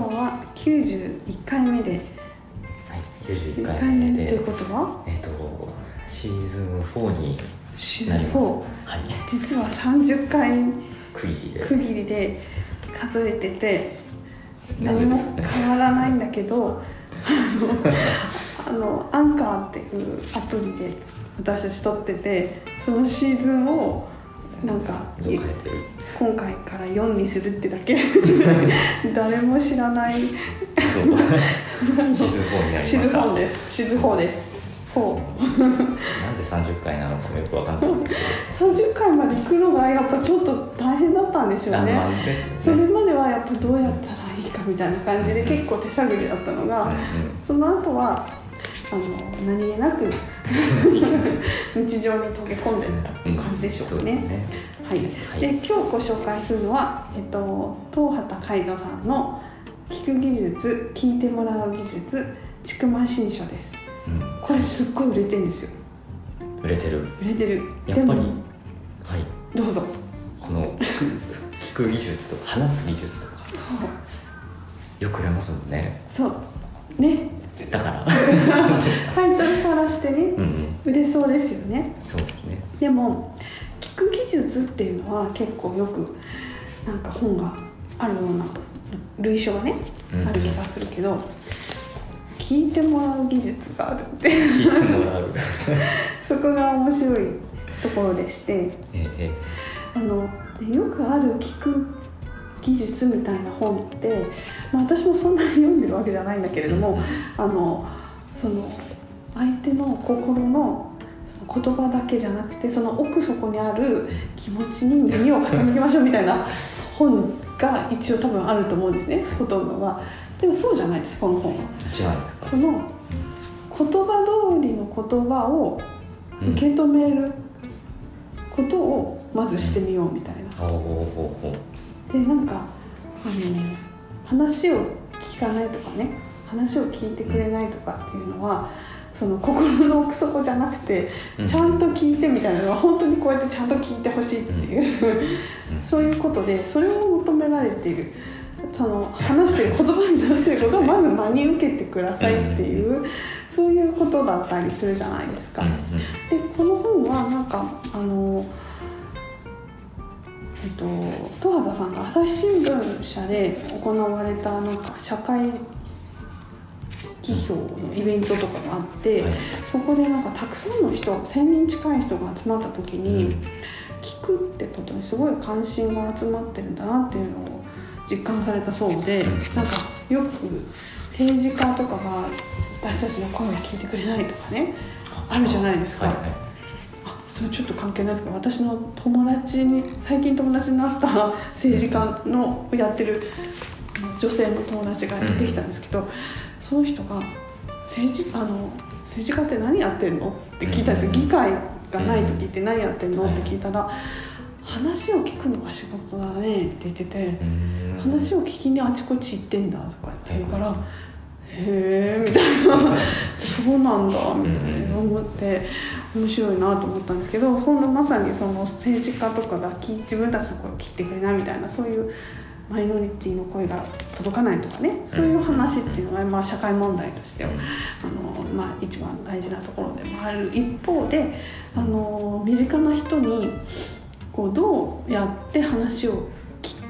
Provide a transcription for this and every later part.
今日は91回目で。はい、91 1回回目目でということは？えっ、とシーズン4にシーズンなります。4はい、実は30回区切りで。区切りで数えてて。何も変わらないんだけどあのアンカーっていうアプリで私たち撮っててそのシーズンをなんか。今回から4にするってだけ 誰も知らない。シーズン4になりまシーズンした。4ですシーズン4です4なんで30回なのかもよくわかんないんですけ30回まで行くのがやっぱちょっと大変だったんでしょど。うねあまあですそれね。まではやっぱどうやったらいいかみたいな感じで結構手探りだったのが、うんうん。その後はあの何気なく 日常に溶け込んでった感じでしょうかね。はい、はいで今日ご紹介するのは、えっと、東畑海人さんの「聞く技術聞いてもらう技術ちくま新書」ですうん。これすっごい売れてるんですよ売れてる。売れてるやっぱり。はい。どうぞこの聞く聞く技術とか話す技術とかそうよく売れますもんね。そうねだから。タイトルからしてねうんうん。売れそうですよねそうですね。でも聞く技術っていうのは結構よくなんか本があるような類書がね、うんある気がするけど聞いてもらう技術があるって聞いてもらう。そこが面白いところでしてえええあのよくある聞く技術みたいな本って、まあ、私もそんなに読んでるわけじゃないんだけれども、あのその相手の心のその言葉だけじゃなくてその奥底にある気持ちに耳を傾けましょうみたいな 本が一応多分あると思うんですねほとんどは。でもそうじゃないですこの本は。その言葉通りの言葉をうん受け止めることをまずしてみようみたいな。ほうほうほうほう。でなんかあの話を聞かないとかね話を聞いてくれないとかっていうのはその心の奥底じゃなくてうん。ちゃんと聞いてみたいなのは本当にこうやってちゃんと聞いてほしいっていう、うん。そういうことでそれを求められているその話してる言葉になってることをまず真に受けてくださいっていう、そういうことだったりするじゃないですか。でこの本はなんかあのえっと戸畑さんが朝日新聞社で行われたなんか社会企業のイベントとかがあって、はい。そこでなんかたくさんの人1,000人近い人が集まった時に、聞くってことにすごい関心が集まってるんだなっていうのを実感されたそうで、うん。なんかよく政治家とかが私たちの声を聞いてくれないとかねあるじゃないですか。はいはい。あそれちょっと関係ないですけど私の友達に最近友達になった政治家のやってる女性の友達がやってきたんですけど、その人が政治あの政治家って何やってんのって聞いたんですよ、うん議会がない時って何やってんのうんって聞いたら話を聞くのが仕事だねって言ってて。うん。話を聞きにあちこち行ってんだとかって言うから、へえみたいな。そうなんだみたいな思って面白いなと思ったんですけどほんのまさにその政治家とかが自分たちの声を聞いてくれないみたいなそういうマイノリティの声が届かないとかねそういう話っていうのが、まあ、社会問題としてはあの、まあ、一番大事なところでもある。一方であの身近な人にこうどうやって話を聞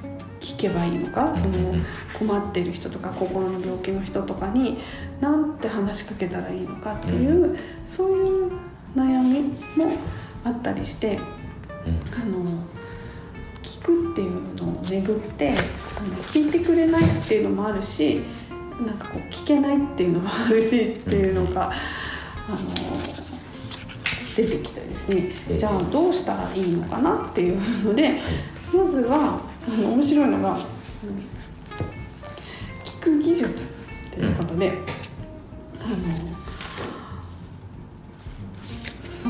聞けばいいのかその困ってる人とか心の病気の人とかになんて話しかけたらいいのかっていう、そういう悩みもあったりしてうん。あの聞くっていうのをめぐってあの聞いてくれないっていうのもあるしなんかこう聞けないっていうのもあるしっていうのが、あの出てきてですね。じゃあどうしたらいいのかなっていうのでまずはあの面白いのが、うん聞く技術っていうことで、あのそ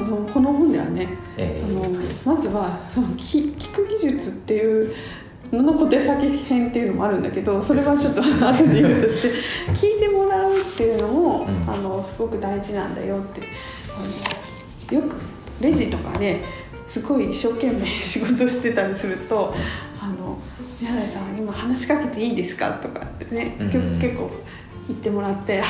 のこの本ではねえそのまずはその聞聞く技術っていうのの小手先編っていうのもあるんだけどそれはちょっと後で言うとして聞いてもらうっていうのも、うん。あのすごく大事なんだよってあのよくレジとかですごい一生懸命仕事してたりするとあの宮台さん今話しかけていいですか?」とかってね、うん。結結構言ってもらって「あ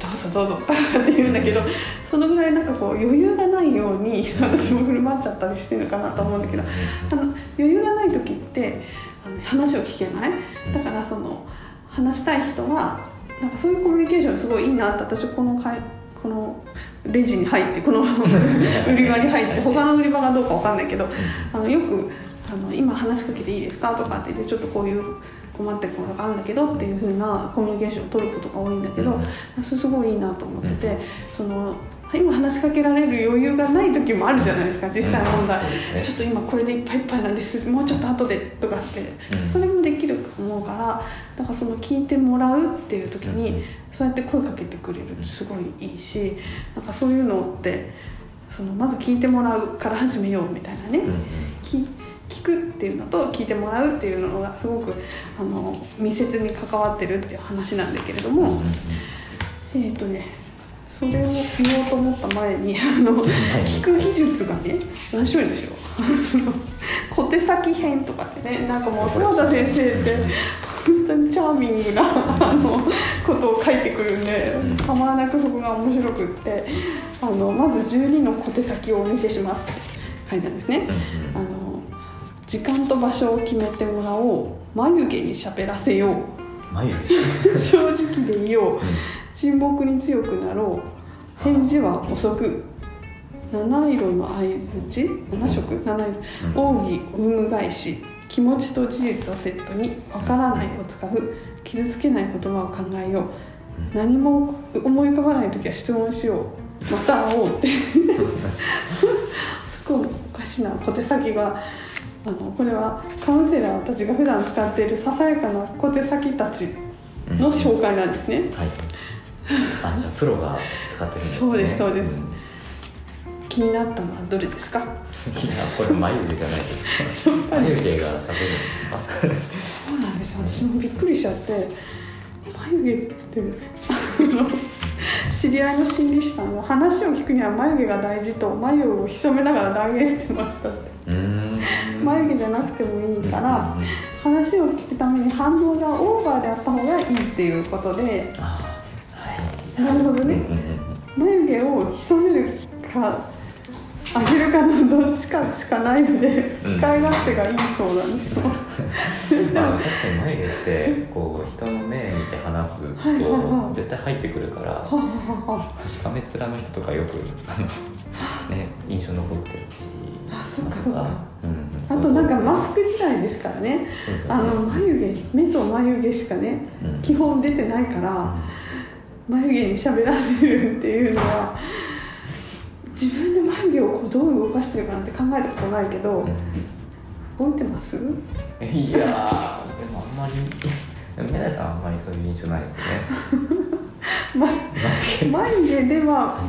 どうぞどうぞ」と かって言うんだけどそのぐらいなんかこう余裕がないように私も振る舞っちゃったりしてるのかなと思うんだけどあの余裕がない時ってあの話を聞けない？だからその話したい人はなんかそういうコミュニケーションすごいいいなって私このかいこのレジに入ってこの 売り場に入って他の売り場がどうかわかんないけどあのよくあの「今話しかけていいですか?」とかって言ってちょっとこういう困ってることがあるんだけどっていう風なコミュニケーションを取ることが多いんだけど、それすごいいいなと思ってて、その今話しかけられる余裕がない時もあるじゃないですか実際問題、ちょっと今これでいっぱいいっぱいなんです。もうちょっと後でとかって、それもできると思うからだからその聞いてもらうっていう時に、そうやって声かけてくれるとすごいいいしなんかそういうのってそのまず聞いてもらうから始めようみたいなね、聞聞くっていうのと聞いてもらうっていうのがすごくあの密接に関わってるっていう話なんだけれども、えっ、とねそれを言おうと思った前にあの聞く技術がね面白いんですよ。小手先編とかってねなんかもう豊田先生って本当にチャーミングなあのことを書いてくるんでたまらなくそこが面白くってあのまず12の小手先をお見せしますって書いたんですね。あの時間と場所を決めてもらおう。眉毛に喋らせよう。眉 正直でいよう。沈黙に強くなろう。返事は遅く。七色の相づち七色？七色。奥義有無返し。気持ちと事実をセットにわからないを使う。傷つけない言葉を考えよう。何も思い浮かばない時は質問しよう。また会おうって。すごいおかしな小手先があのこれはカウンセラーたちが普段使っているささやかな小手先たちの紹介なんですね。はい。あ、じゃあ プロが使ってるんですね。そうですそうですん気になったのはどれですか？いや、これ眉毛じゃないですか。眉毛が喋るんですか。そうなんですよ私もびっくりしちゃって眉毛って知り合いの心理師さんが話を聞くには眉毛が大事と眉を潜めながら断言してましたって。眉毛じゃなくてもいいから話を聞くために反応がオーバーであった方がいいっていうことで。あはい。なるほどね。眉毛を潜めるか上げるかのどっちかしかないのでうん。使い勝手がいいそうなんですよ。まあ、確かに眉毛ってこう人の目見て話すと絶対入ってくるからしかめ面の人とかよくね、印象残ってるし。あそっかそっか。うん、あとなんかマススク時代ですからね。そうそう。あの眉毛目と眉毛しかねうん。基本出てないから眉毛に喋らせるっていうのは自分で眉毛をこうどう動かしてるかなんて考えたことないけど動いてます？うんいやーでもあんまり宮台さんはあんまりそういう印象ないですね。眉毛では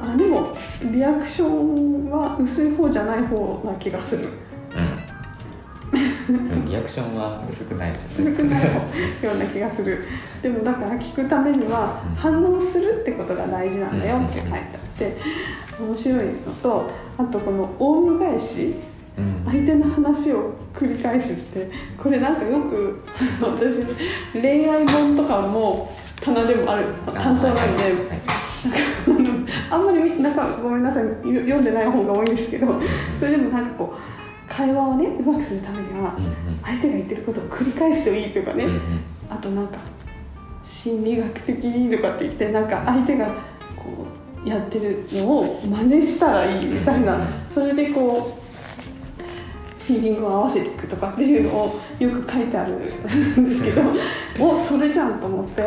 あでもリアクションは薄い方じゃない方な気がする。毛うん。リアクションは薄くないです薄ねくないような気がする。でもだから聞くためにはうん反応するってことが大事なんだよって書いてあって面白いのとあとこのオウム返し。うん。相手の話を繰り返すってこれなんかよく私恋愛本とかも棚でもある。担当なんで。はいあのあんまりみなんかごめんなさいよ読んでない本が多いんですけどそれでもなんかこう会話をねうまくするためには相手が言ってることを繰り返すといいとかね、うんうん。あとなんか心理学的にとかって言ってなんか相手がこうやってるのを真似したらいいみたいなそれでこうフィーリングを合わせていくとかっていうのをよく書いてあるんですけど おそれじゃんと思って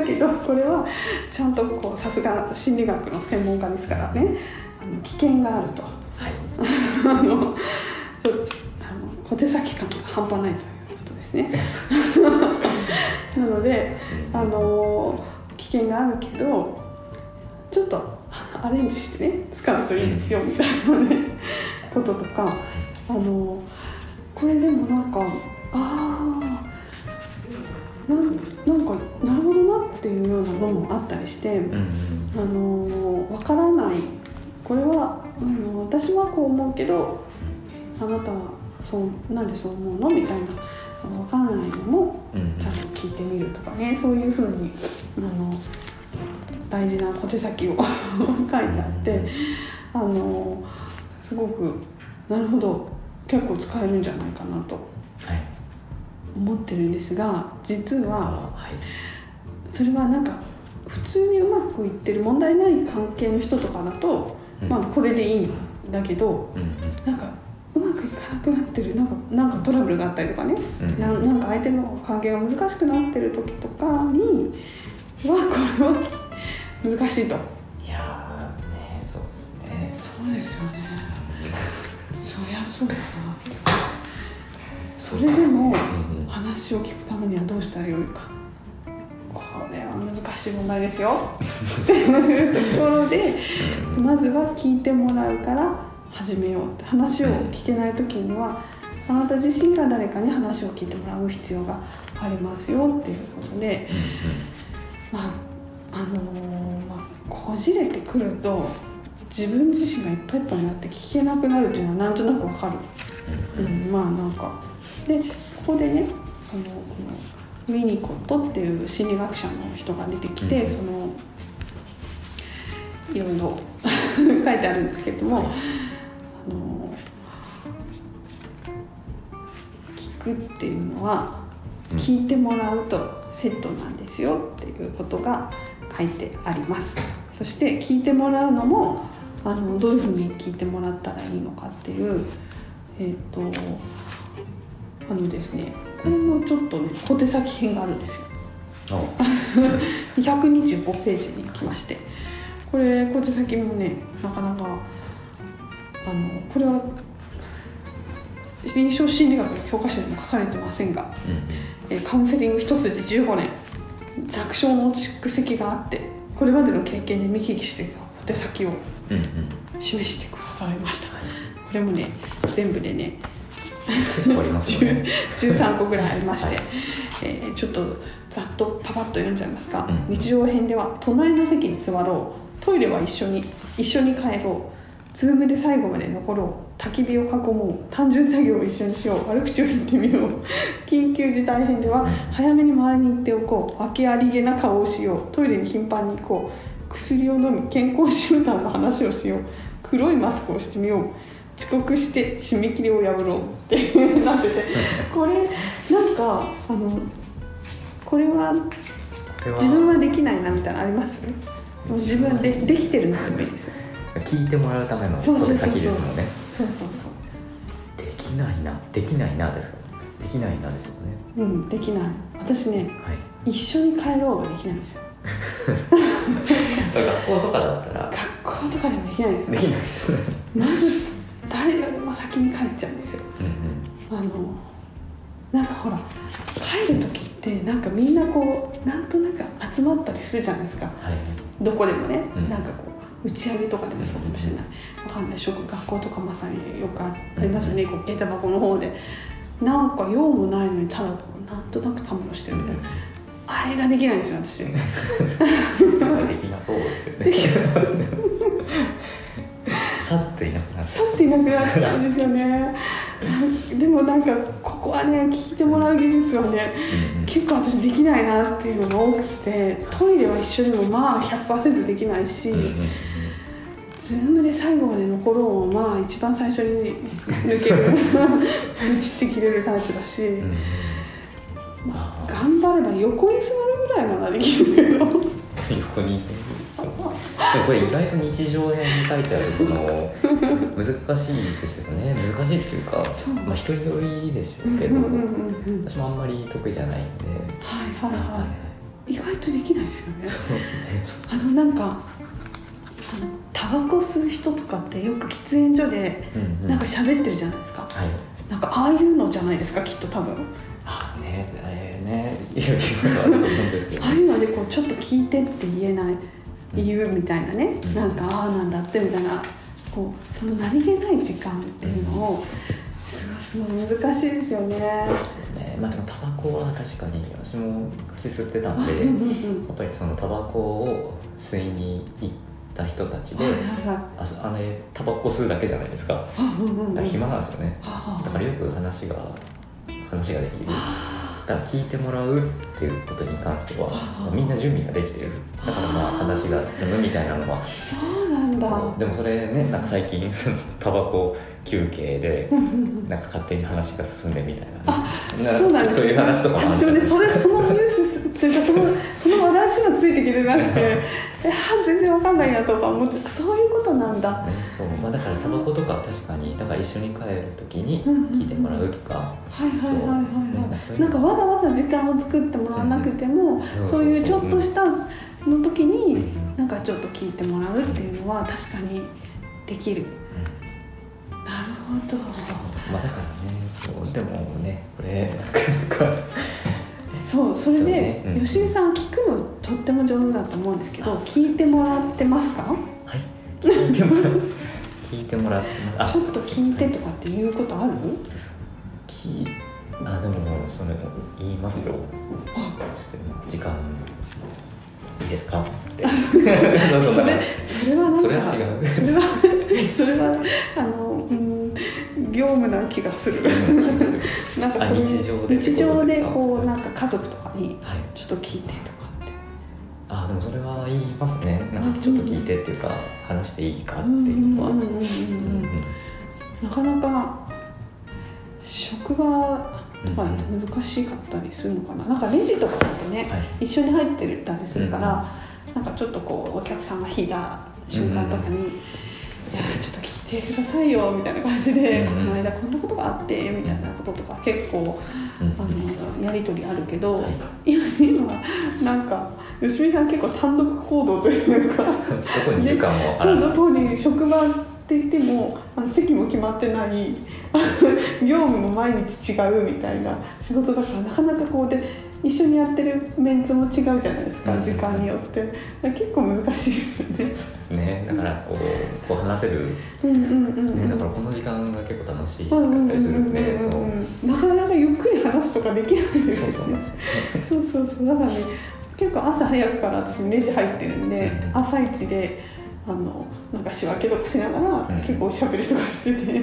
だけどこれはちゃんとこうさすが心理学の専門家ですからね。あの危険があると。はい。あの小手先感が半端ないということですね。なのであの危険があるけどちょっとアレンジしてね使うといいですよみたいなねこととかあのこれでもなんかああなんなんかなるほどなっていうようなのもあったりして。うんうん。あのわからない。これはあの私はこう思うけどあなたはそうなんでそう思うの？みたいなその分からないのもちゃんと聞いてみるとかね。そういうふうにあの大事な小手先を 書いてあってあのすごくなるほど結構使えるんじゃないかなと。はい思ってるんですが実はそれはなんか普通にうまくいってる問題ない関係の人とかだと、うん。まあこれでいいんだけどうなんかうまくいかなくなってる。なんかなんかトラブルがあったりとかね、うん。ななんか相手の関係が難しくなってる時とかにはこれは難しいと。いやーねそうですね。そうですよね。そりゃそうだなそれでも話を聞くためにはどうしたらよいか。これは難しい問題ですよ。っていうところでうん。まずは聞いてもらうから始めようって。話を聞けない時にはあなた自身が誰かに話を聞いてもらう必要がありますよっていうことでうんまああのーまあ、こじれてくると自分自身がいっぱいいっぱいになって聞けなくなるっていうのはなんとなくわかる、うん、まあなんかでそこでねあのこのウィニコットっていう心理学者の人が出てきて、うん。そのいろいろ 書いてあるんですけれども、あの聞くっていうのはうん。聞いてもらうとセットなんですよっていうことが書いてあります。そして聞いてもらうのもあのどういうふうに聞いてもらったらいいのかっていうえっ、とあのですねこれもちょっとね小手先編があるんですよ。あ125 ページに来まして。これ小手先もねなかなかあのこれは臨床心理学の教科書にも書かれてませんがうんうん。えーカウンセリング一筋15年楽勝の蓄積があってこれまでの経験で見聞きしてきた小手先をうんうん。示してくださいました。これもね全部でねありますよね。13個ぐらいありまして、はい。えーちょっとざっとパパッと読んじゃいますか、うん。日常編では隣の席に座ろう。トイレは一緒に一緒に帰ろう。ズームで最後まで残ろう。焚き火を囲もう。単純作業を一緒にしよう。悪口を言ってみよう。緊急事態編ではうん。早めに周りに行っておこう。訳ありげな顔をしよう。トイレに頻繁に行こう。薬を飲み健康診断の話をしよう。黒いマスクをしてみよう。遅刻して締め切りを破ろうってなっててこれなんかあのこれは自分はできないなみたいなのあります？もう自分でできてるのでもいいですよ。聞いてもらうためのそうそうそうそう。そうそうそうできないな。できないなですかできないなですよね。うんできない。私ねはい。一緒に帰ろうができないんですよ。学校とかだったら。学校とかでもできないんですよ。できないですまず誰よりも先に帰っちゃうんですよ。うんうんあのなんかほら帰る時ってなんかみんなこうなんとなく集まったりするじゃないですか。はい。どこでもね、うん。なんかこう打ち上げとかでもそうかもしれない。わかんない。職学校とかまさによくありますよね、こう下駄箱の方で。なんか用もないのにただこうなんとなくたむろしてるみたいな、あれができないんですよ私。できなそうですよね。さっといなくなっちゃうさっていなくなっちゃうんですよねでもなんかここはね聞いてもらう技術はねうんうん。結構私できないなっていうのが多くてトイレは一緒でもまあ100%できないし、ズームで最後まで残ろうもまあ一番最初に抜けるブチって切れるタイプだし、まあ、頑張れば横に座るぐらいならできるけど。横にでもこれ意外と日常編に書いてあるこの難しいですよね。難しいっていうかまあ人によりでしょうんううんけどうんうん。私もあんまり得意じゃないんで。はいはいはい。意外とできないですよね。そうですね。あのなんかタバコ吸う人とかってよく喫煙所でうんうん。なんか喋ってるじゃないですか、はい。なんかああいうのじゃないですかきっと多分。あねえーねいろいろあると思うんですけどああいうのでこうちょっと聞いてって言えない言うみたいなね、うん。なんかああなんだってみたいな。こうその何気ない時間っていうのを過ごすの難しいですよね。ねまあでもタバコは確かに私も昔吸ってたんであうんうんうん。やっぱりそのタバコを吸いに行った人たちで、はいはいはい。あそあれタバコ吸うだけじゃないですか。あうんうんうん。だから暇なんですよね。はあだからよく話が話ができるから聞いてもらうっていうことに関してはあみんな準備ができてる。だからまあ話が進むみたいなのは。そうなんだ。でもそれねなんか最近タバコ休憩で なんか勝手に話が進んでみたいな,、そうなんですそういう話とかもある私もね。それそのニュースっていうかそのその話がついてきてなくて 全然わかんないなとか思ってあそういうことなんだ。ねそうまあ、だからタバコとかは確かにだから一緒に帰る時にうんうんうん。聞いてもらうとか、はいはいはいはいはい。そうなんかわざわざ時間を作ってもらわなくても、うんそういうちょっとしたの時うんに、うん。なんかちょっと聞いてもらうっていうのは確かにできる。なるほど。まあだからねそうでもねこれなかなかそうそれで、そうん。吉見さん聞くのとっても上手だと思うんですけど聞いてもらってますか？はい。聞いてもら聞いてもらってます。ちょっと聞いてとかっていうことある？聞いあでもそれ言いますよ。あ。時間いいですか？って。それそれはなんかそれは違う。それはそれはあのうん業務な気がする。なんかそ日常で日常でこうなんか家族とかにはい。ちょっと聞いてとかって。あでもそれは言いますね。なんかちょっと聞いてっていうか話していいかっていうのは。うんうんうんうんうん。うんなかなか職場とかだと難しかったりするのかな、なんかレジとかだとね、はい。一緒に入ってたりするから、なんかちょっとこうお客さんが引いた瞬間とかに「いやーちょっと聞いてくださいよ」みたいな感じで、うんうん。この間こんなことがあってみたいなこととか結構うん。あのやり取りあるけど、はい。今今なんか吉見さん結構単独行動というか。どこにいるかもあそうらどこに職場って言ってもあの席も決まってない業務も毎日違うみたいな仕事だからなかなかこうで一緒にやってるメンツも違うじゃないですか、うん。時間によって。結構難しいですよね。ね。だからこうこう話せる、だからこの時間が結構楽しいったりするんでなかなかゆっくり話すとかできないんですよね。そうそうそう。だからね結構朝早くから私レジ入ってるんで、うん朝一であのなんか仕分けとかしながら、うん。結構おしゃべりとかしてて、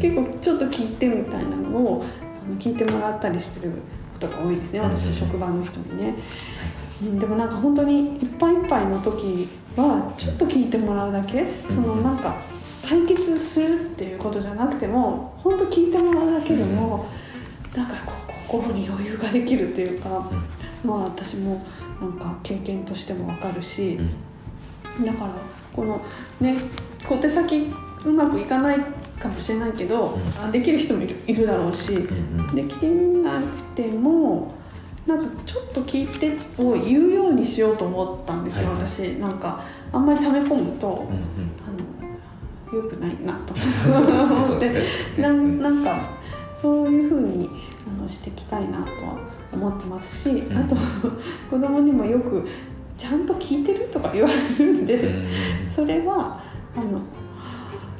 結構ちょっと聞いてみたいなのをあの聞いてもらったりしてることが多いですね私、うん職場の人にね、うんでもなんか本当にいっぱいいっぱいの時はちょっと聞いてもらうだけ、そのなんか解決するっていうことじゃなくても本当聞いてもらうだけでも、なん。かこう心に余裕ができるっていうか、まあ私もなんか経験としてもわかるし、うん。だからこのね小手先うまくいかないかもしれないけど、できる人もいるいるだろうし、できなくてもなんかちょっと聞いてを言うようにしようと思ったんですよ、はいはい。私。なんかあんまり溜め込むと、うんうんあのよくないなと思って。ななんかそういうふうにあのしていきたいなとは思ってますし、ん。あと 子供にもよく「ちゃんと聞いてる?」とか言われるんで。うんうんそれはあの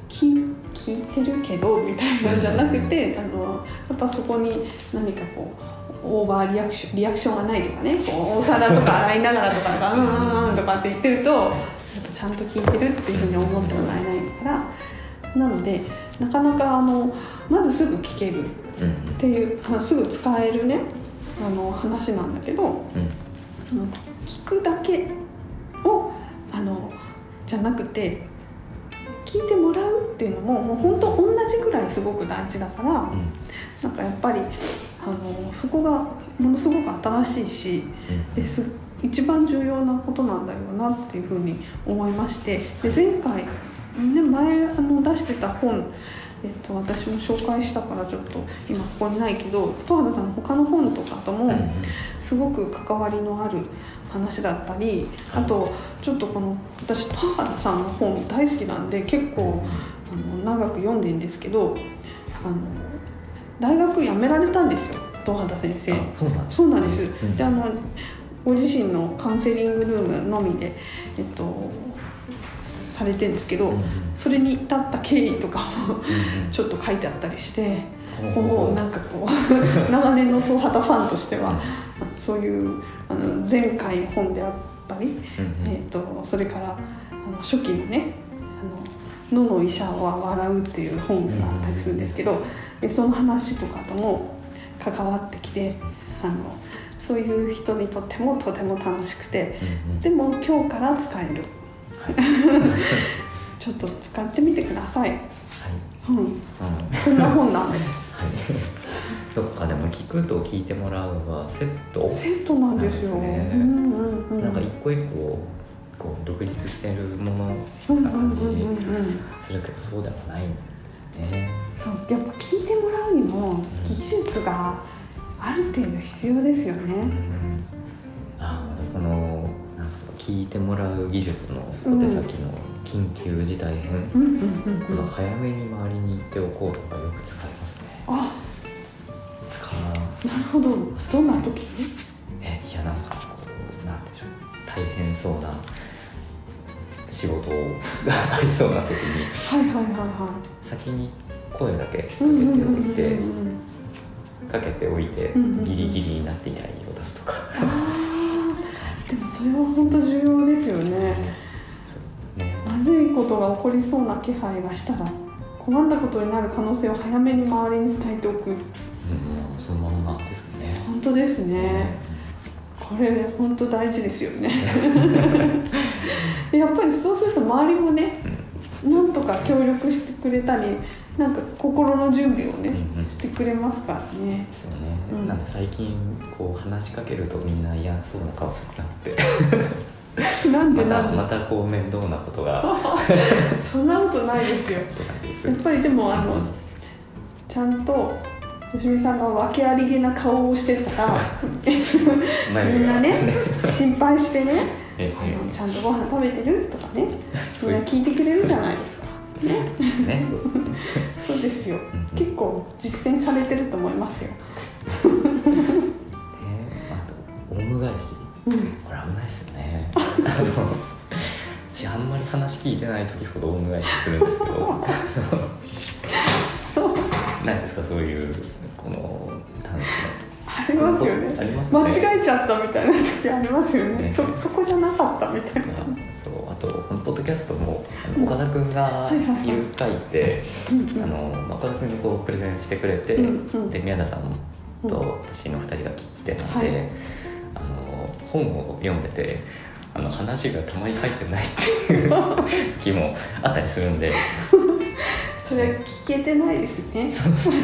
聞聞いてるけどみたいなんじゃなくてあのやっぱそこに何かこうオーバーリアクションリアクションがないとかね。こうお皿とか洗いながらとかなん。かうんうんうんとかって言ってるとちゃんと聞いてるっていうふうに思ってもらえないから。なのでなかなかあのまずすぐ聞けるっうんていうあのすぐ使えるねあの話なんだけどうん。その聞くだけをあのじゃなくて聞いてもらうっていうのももう本当同じぐらいすごく大事だからなんかやっぱりあのそこがものすごく新しいしうん。です一番重要なことなんだよなっていうふうに思いましてで前回、ね、前あの出してた本えっと、私も紹介したからちょっと今ここにないけど十和田さんの他の本とかとも、すごく関わりのある話だったりあとちょっとこの私田原さんの本大好きなんで結構あの長く読んでんですけどあの大学辞められたんですよ戸畑先生。あそうなんですそうなんであのご自身のカウンセリングルームのみで、えっと、されてるんですけど、うんうん。それに至った経緯とかもうん ちょっと書いてあったりして、うんもうなんかこう 長年の東畑ファンとしてはそういうあの前回の本であっったり、えー、とそれからあの初期のねあの「野の医者は笑う」っていう本があったりするんですけど、でその話とかとも関わってきてあのそういう人にとってもとても楽しくてうんうん。でも今日から使える。ちょっと使ってみてください、はい。うん、うん。そんな本なんです。はい。そっかでも聞くと聞いてもらうはセット。セットなんですよ。うん。なんか一個一個こう独立してるものな感じするけどそうではないんですね。そうやっぱ聞いてもらうにも技術がある程度必要ですようね。ん。ああこのなんすか聞いてもらう技術の小手先の緊急事態編。うんこうん。の早めに周りに言っておこうとかよく使いますね。あ、使う。なるほど。どんな時？えいやなんか大変そうな仕事がありそうな時にはいはいはいは先に声だけかけておいうんてうん。かけておいてギリギリになっていないを出すとか。でもそれは本当重要ですよね。ねまずいことが起こりそうな気配がしたら困ったことになる可能性を早めに周りに伝えておく。うん、そのままですね。本当ですね。これ本当大事ですよね。やっぱりそうすると周りもねなんとか協力してくれたりなんか心の準備をねうんうん。してくれますからね。ですよね、うん。なんか最近こう話しかけるとみんな嫌そうな顔するなって。なんでなんで？またこう面倒なことが。そんなことないですよ。やっぱりでもあのちゃんと吉見さんが訳ありげな顔をしてたらみんなね 心配してねちゃんとご飯食べてるとかねそれは聞いてくれるじゃないですか。ね。えね。そうですよ。んうん。結構実践されてると思いますよ。ね。あとオウム返し。うん。これ危ないですよね。あの私あんまり話聞いてない時ほどオウム返しするんですけど。何ですかそういうこのなんですありますよね。ありますよね。間違えちゃったみたいな時ありますよね。ね。そそこじゃなかったみたいな。そうあとこのポッドキャストも岡田君がいる回って、うんあのまあ岡田君にこうプレゼンしてくれて、うんうん。で宮田さんと私の2人が聞き手なんで、はい。あの本を読んでてあの話がたまに入ってないっていう 気もあったりするんで。それ聞けてないですね。そうそう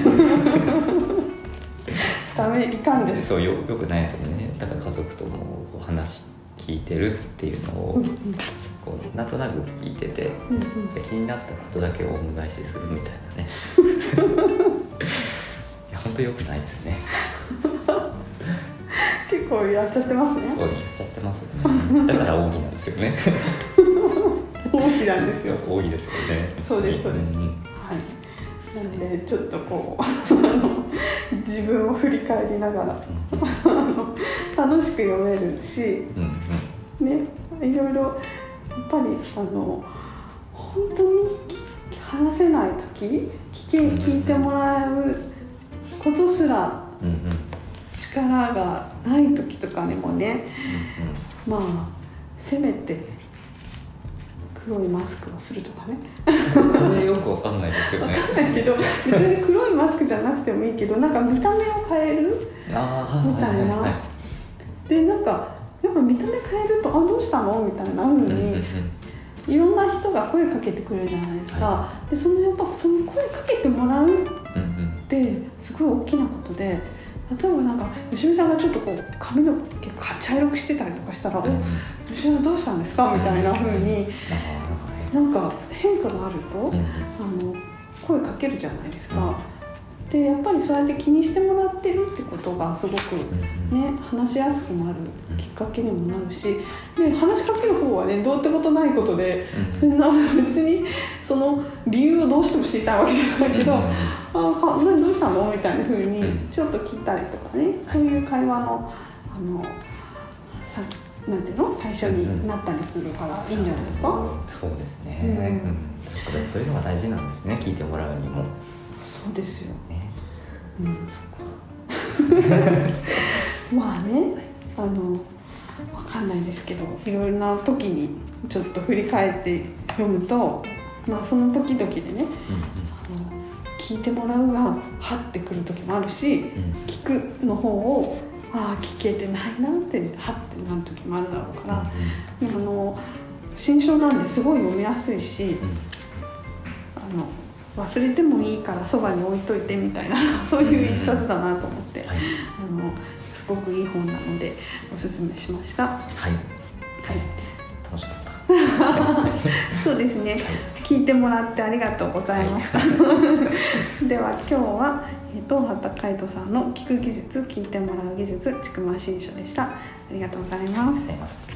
ダメいかんです。そうよよくないですよね。だから家族ともこう話聞いてるっていうのをうんうん。こうなんとなく聞いてて気になったことだけをお願いしするみたいなね。いや本当良くないですね。結構やっちゃってますね。そう言っちゃってますね。だから奥義なんですよね。大きなんですよ。多いですよね。そうですそうです。んはいなのでちょっとこう自分を振り返りながら楽しく読めるしうんうん。ねいろいろやっぱりあの本当にき話せない時聞け聞いてもらうことすらうんうん。うん力がない時とかにもねまあせめて黒いマスクをするとかね。れよくわかんないですけどね。だけど別に黒いマスクじゃなくてもいいけどなんか見た目を変える？みたいなはいでなんかやっぱ見た目変えると「あどうしたの?」みたいな風うにいろんな人が声かけてくれるじゃないですか、はでそのやっぱその声かけてもらうってすごい大きなことで例えばなんか吉見さんがちょっとこう髪の毛茶色くしてたりとかしたら「うんうんお吉見さんどうしたんですか?」みたいな風にあなんか変化があると、あの声かけるじゃないですか、うんでやっぱりそうやって気にしてもらってるってことがすごくね話しやすくなるきっかけにもなるしで話しかける方はねどうってことないことで 別にその理由をどうしても知りたいわけじゃないけどうんうん「あか何どうしたの?」みたいな風にうん。ちょっと聞いたりとかね。そういう会話のあのさなんていうの？最初になったりするからいいんじゃないですか？そうですね、うん。うん。そういうのが大事なんですね。聞いてもらうにも。そうですよ、ね。うん、まあねあのわかんないですけどいろいろな時にちょっと振り返って読むと、まあ、その時々でねあの聞いてもらうがはってくる時もあるしうん。うん聞くの方をああ聞けてないなってはってなる時もあるだろうから、でもあの新書なんですごい読みやすいしあの忘れてもいいからそばに置いといてみたいな そういう一冊だなと思って、はい。あのすごくいい本なのでおすすめしました。はい。はい。楽しかった。そうですね。聞いてもらってありがとうございました。では今日はえー東畑海人さんの聞く技術、聞いてもらう技術、ちくま新書でした。ありがとうございます